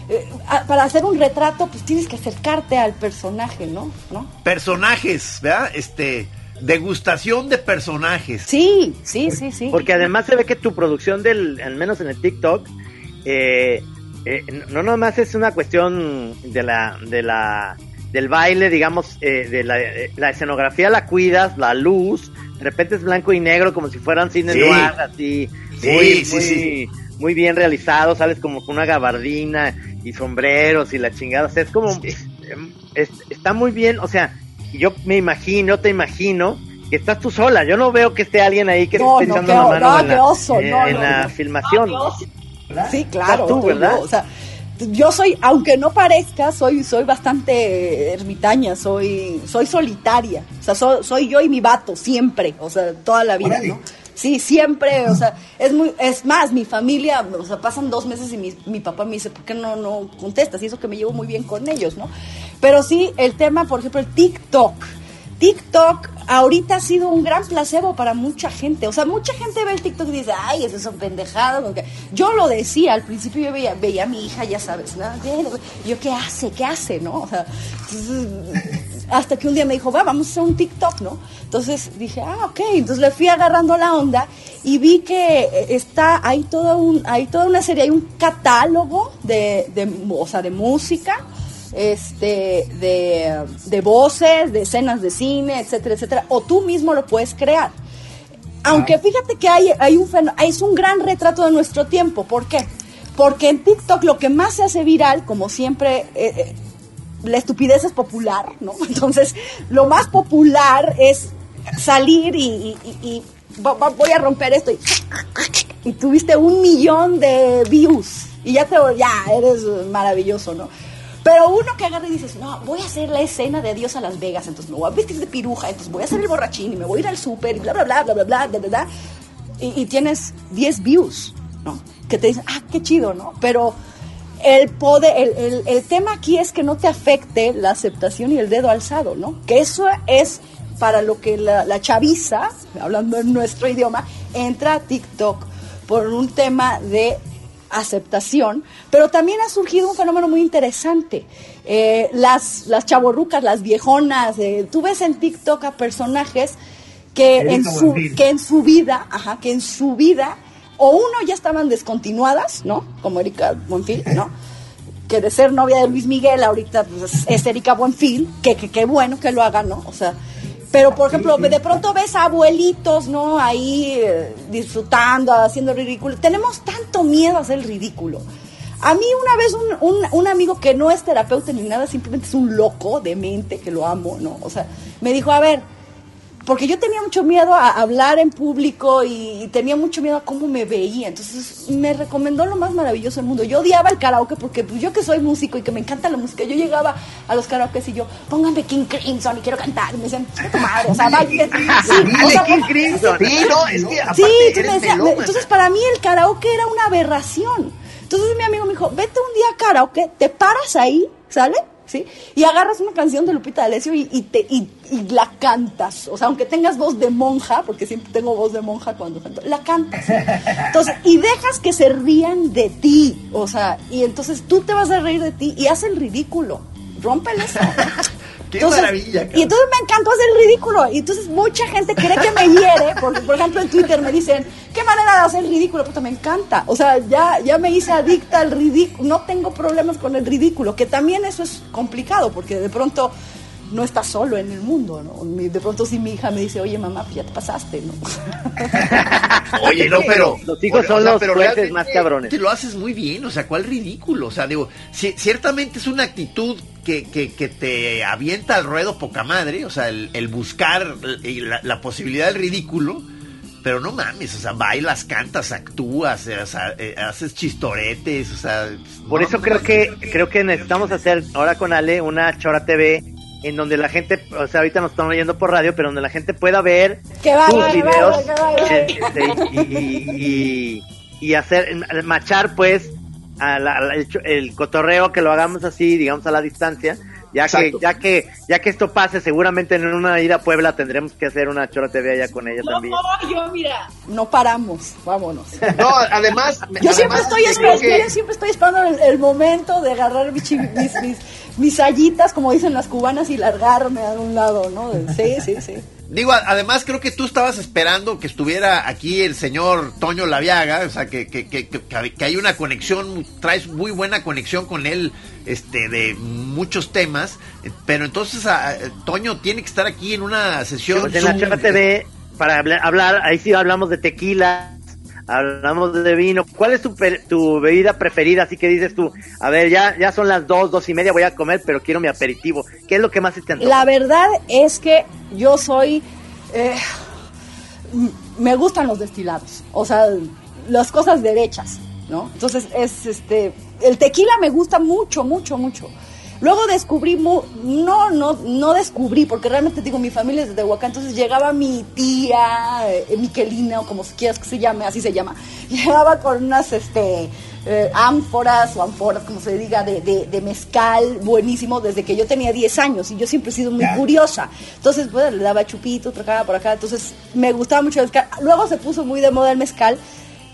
eh, para hacer un retrato, pues tienes que acercarte al personaje, ¿no? ¿no? Personajes, ¿verdad? Este, degustación de personajes. Sí, sí, sí, sí. Porque además se ve que tu producción del, al menos en el TikTok, eh, eh, no nomás es una cuestión de la, de la, del baile, digamos, de la, la, escenografía la cuidas, la luz, de repente es blanco y negro como si fueran cine noir, así muy, muy, muy bien realizado, sales como con una gabardina y sombreros y la chingada, o sea, es como, está muy bien, o sea, yo me imagino, te imagino, que estás tú sola, yo no veo que esté alguien ahí que te esté echando la mano en, la, filmación. sí, claro, tú, ¿verdad? o sea, yo soy, aunque no parezca, soy, soy bastante ermitaña, soy, soy solitaria. O sea, soy yo y mi vato, siempre, o sea, toda la vida, ¿no? Sí, siempre, o sea, es muy, es más, mi familia, o sea, pasan dos meses y mi, mi papá me dice, ¿por qué no, no contestas? Y eso que me llevo muy bien con ellos, ¿no? Pero sí, el tema, por ejemplo, el TikTok. TikTok ahorita ha sido un gran placebo para mucha gente. O sea, mucha gente ve el TikTok y dice, ay, eso pendejado. Yo lo decía, al principio yo veía, veía a mi hija, ya sabes, ¿no? yo, ¿qué hace? ¿Qué hace? ¿No? O sea, hasta que un día me dijo, va, vamos a hacer un TikTok, ¿no? Entonces dije, ah, ok. Entonces le fui agarrando la onda y vi que está, hay toda, un, hay toda una serie, hay un catálogo de, de, o sea, de música, este, de, de voces, de escenas de cine, etcétera, etcétera. O tú mismo lo puedes crear. Aunque ah. fíjate que hay, hay un es un gran retrato de nuestro tiempo. ¿Por qué? Porque en TikTok lo que más se hace viral, como siempre, eh, eh, la estupidez es popular, ¿no? Entonces, lo más popular es salir y, y, y, y va, va, voy a romper esto y, tuviste un millón de views y ya te ya eres maravilloso, ¿no? Pero uno que agarra y dices, no, voy a hacer la escena de Adiós a Las Vegas, entonces me voy a vestir de piruja, entonces voy a hacer el borrachín y me voy a ir al súper y bla, bla, bla, bla, bla, bla, bla, bla. Y, y tienes 10 views, ¿no? Que te dicen, ah, qué chido, ¿no? Pero el, poder, el, el, tema aquí es que no te afecte la aceptación y el dedo alzado, ¿no? Que eso es para lo que la, la chaviza, hablando en nuestro idioma, entra a TikTok por un tema de aceptación, pero también ha surgido un fenómeno muy interesante. Eh, las, las chaborrucas, las viejonas, eh, tú ves en TikTok a personajes que en, su, que en su vida, ajá, que en su vida o uno ya estaban descontinuadas, ¿no? Como Erika Monfil, ¿no? que de ser novia de Luis Miguel, ahorita pues, es Erika Buenfil, que qué bueno que lo haga, ¿no? O sea, pero por ejemplo, de pronto ves a abuelitos, ¿no? Ahí eh, disfrutando, haciendo ridículo. Tenemos tanto miedo a hacer el ridículo. A mí una vez un, un, un, amigo que no es terapeuta ni nada, simplemente es un loco de mente, que lo amo, ¿no? O sea, me dijo, a ver, porque yo tenía mucho miedo a hablar en público y tenía mucho miedo a cómo me veía. Entonces me recomendó lo más maravilloso del mundo. Yo odiaba el karaoke porque pues, yo que soy músico y que me encanta la música, yo llegaba a los karaoke y yo, pónganme King Crimson y quiero cantar. Y me decían, tu madre, o sea. Sí, King Crimson. Sí, no, es que aparte sí, me decía, entonces para mí el karaoke era una aberración. Entonces mi amigo me dijo, vete un día a karaoke, te paras ahí, ¿sale? Y agarras una canción de Lupita D'Alessio y, y, y, la cantas. O sea, aunque tengas voz de monja, porque siempre tengo voz de monja cuando canto, la cantas. Entonces, y dejas que se rían de ti. O sea, y entonces tú te vas a reír de ti y haz el ridículo. Rómpele eso. Qué maravilla. Y entonces me encantó hacer el ridículo. Y entonces mucha gente cree que me hiere, porque por ejemplo en Twitter me dicen, qué manera de hacer el ridículo, puta, me encanta. O sea, ya, ya me hice adicta al ridículo. No tengo problemas con el ridículo, que también eso es complicado, porque de pronto no estás solo en el mundo, ¿no? De pronto si mi hija me dice, oye mamá, pues ya te pasaste, ¿no? oye, no, pero... Los hijos son los jueces más cabrones. Te lo haces muy bien, o sea, ¿cuál ridículo? O sea, digo, ciertamente es una actitud que, que, que, te avienta al ruedo poca madre, o sea, el, buscar la, la, posibilidad del ridículo, pero no mames, o sea, bailas, cantas, actúas, o sea, eh, haces chistoretes, o sea... Por eso creo que creo que necesitamos hacer ahora con Ale una Chora TV en donde la gente, o sea, ahorita nos estamos oyendo por radio, pero donde la gente pueda ver tus videos y, y, hacer, machar pues el, cotorreo, que lo hagamos así, digamos a la distancia, ya que, ya que, ya que esto pase, seguramente en una ida a Puebla tendremos que hacer una Chora TV allá con ella también. No, yo mira, no paramos, vámonos. No, además, yo siempre estoy esperando, yo siempre estoy esperando el, momento de agarrar mis, mis, mis, hallitas, como dicen las cubanas, y largarme a un lado, ¿no? Sí, sí, sí. Digo, además creo que tú estabas esperando que estuviera aquí el señor Toño Laviaga, o sea, que, que, que, que, hay una conexión, traes muy buena conexión con él este, de muchos temas, pero entonces a, Toño tiene que estar aquí en una sesión. en la TV, para hablar, ahí sí hablamos de tequila, hablamos de vino. ¿Cuál es tu, tu, bebida preferida? Así que dices tú, a ver, ya, ya son las dos, dos y media, voy a comer, pero quiero mi aperitivo. ¿Qué es lo que más te antoja? La verdad es que yo soy... Eh, me gustan los destilados, o sea, las cosas derechas, ¿no? Entonces es este... El tequila me gusta mucho, mucho, mucho. Luego descubrí, no, no, no descubrí, porque realmente digo, mi familia es de Tehuacán, entonces llegaba mi tía, eh, Miquelina, o como quieras que se llame, así se llama, llegaba con unas, este, eh, ánforas o ánforas, como se diga, de, de, mezcal buenísimo desde que yo tenía 10 años y yo siempre he sido muy curiosa. Entonces, pues, le daba chupito, trocaba por acá, entonces me gustaba mucho el mezcal. Luego se puso muy de moda el mezcal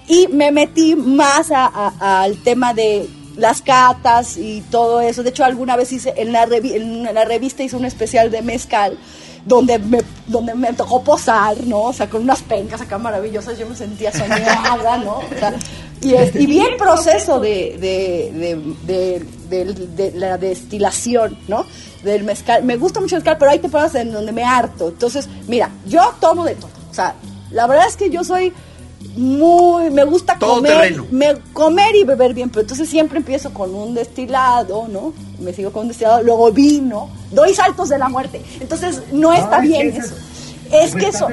y me metí más al tema de las catas y todo eso. De hecho, alguna vez hice, en la, en la revista hice un especial de mezcal donde me, donde me tocó posar, ¿no? O sea, con unas pencas acá maravillosas, yo me sentía soñada, ¿no? Y vi el proceso de, de, de, la destilación, ¿no? Del mezcal. Me gusta mucho el mezcal, pero hay temporadas en donde me harto. Entonces, mira, yo tomo de todo. O sea, la verdad es que yo soy muy, me gusta comer, me, comer y beber bien, pero entonces siempre empiezo con un destilado, ¿no? Me sigo con un destilado, luego vino, doy saltos de la muerte. Entonces no está bien eso. Es que eso,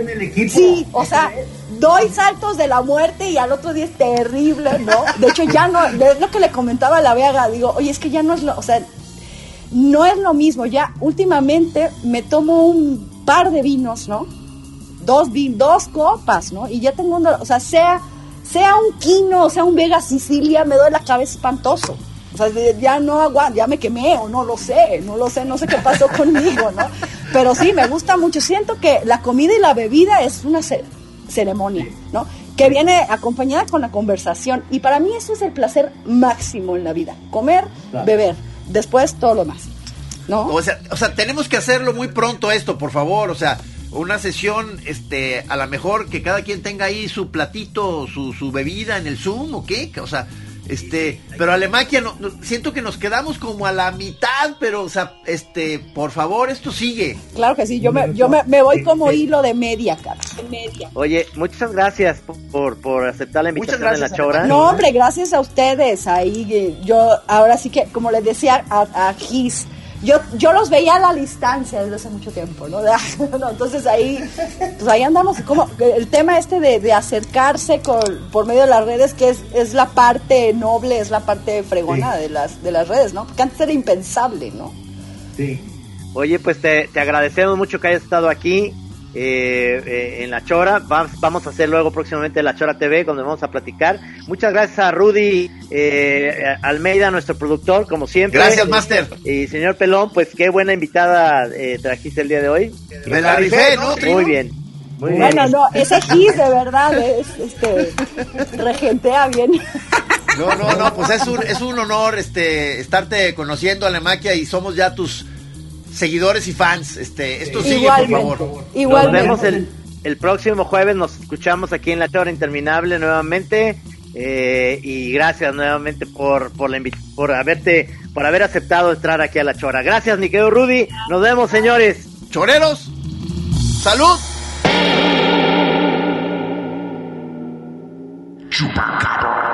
sí, o sea, doy saltos de la muerte y al otro día es terrible, ¿no? De hecho ya no, es lo que le comentaba a la Vega, digo, oye, es que ya no es lo, o sea, no es lo mismo, ya últimamente me tomo un par de vinos, ¿no? Dos, dos copas, ¿no? Y ya tengo, o sea, sea, sea un quino, sea un Vega Sicilia, me doy la cabeza espantoso. O sea, ya no aguanto, ya me quemé o no lo sé, no lo sé, no sé qué pasó conmigo, ¿no? Pero sí, me gusta mucho. Siento que la comida y la bebida es una ceremonia, ¿no? Que viene acompañada con la conversación. Y para mí eso es el placer máximo en la vida. Comer, beber, después todo lo más, ¿no? O sea, o sea, tenemos que hacerlo muy pronto esto, por favor. O sea, una sesión, este, a lo mejor que cada quien tenga ahí su platito, su, su bebida en el Zoom o qué, o sea, Este, pero Alemaquia, no, siento que nos quedamos como a la mitad, pero, o sea, este, por favor, esto sigue. Claro que sí, yo me, yo me, voy como hilo de media, cara, media. Oye, muchas gracias por, por aceptar la invitación en la chora. No, hombre, gracias a ustedes. Ahí, yo, ahora sí que, como les decía a, a Gis, yo, yo los veía a la distancia desde hace mucho tiempo, ¿no? entonces ahí, pues ahí andamos, como el tema este de, acercarse con, por medio de las redes, que es, es la parte noble, es la parte fregona de, las, de las redes, ¿no? Que antes era impensable, ¿no? Sí. Oye, pues te, te agradecemos mucho que hayas estado aquí. Eh, eh, en La Chora. Vamos, a hacer luego próximamente La Chora TV, donde vamos a platicar. Muchas gracias a Rudy eh, Almeida, nuestro productor, como siempre. Gracias, Master. Y señor Pelón, pues qué buena invitada trajiste el día de hoy. Me la rifé, ¿no? Muy bien. Muy bueno, no, ese Gis de verdad es, este, regentea bien. No, no, no, pues es un, es un honor este, estarte conociendo, Alemaquia, y somos ya tus seguidores y fans. Este, esto sigue, por favor. Nos vemos el, el, próximo jueves, nos escuchamos aquí en La Chora Interminable nuevamente. Eh, y gracias nuevamente por por, la por haberte por haber aceptado entrar aquí a la chora. Gracias, mi querido Rudy. Nos vemos, señores. Choreros. Salud. Chupacabra.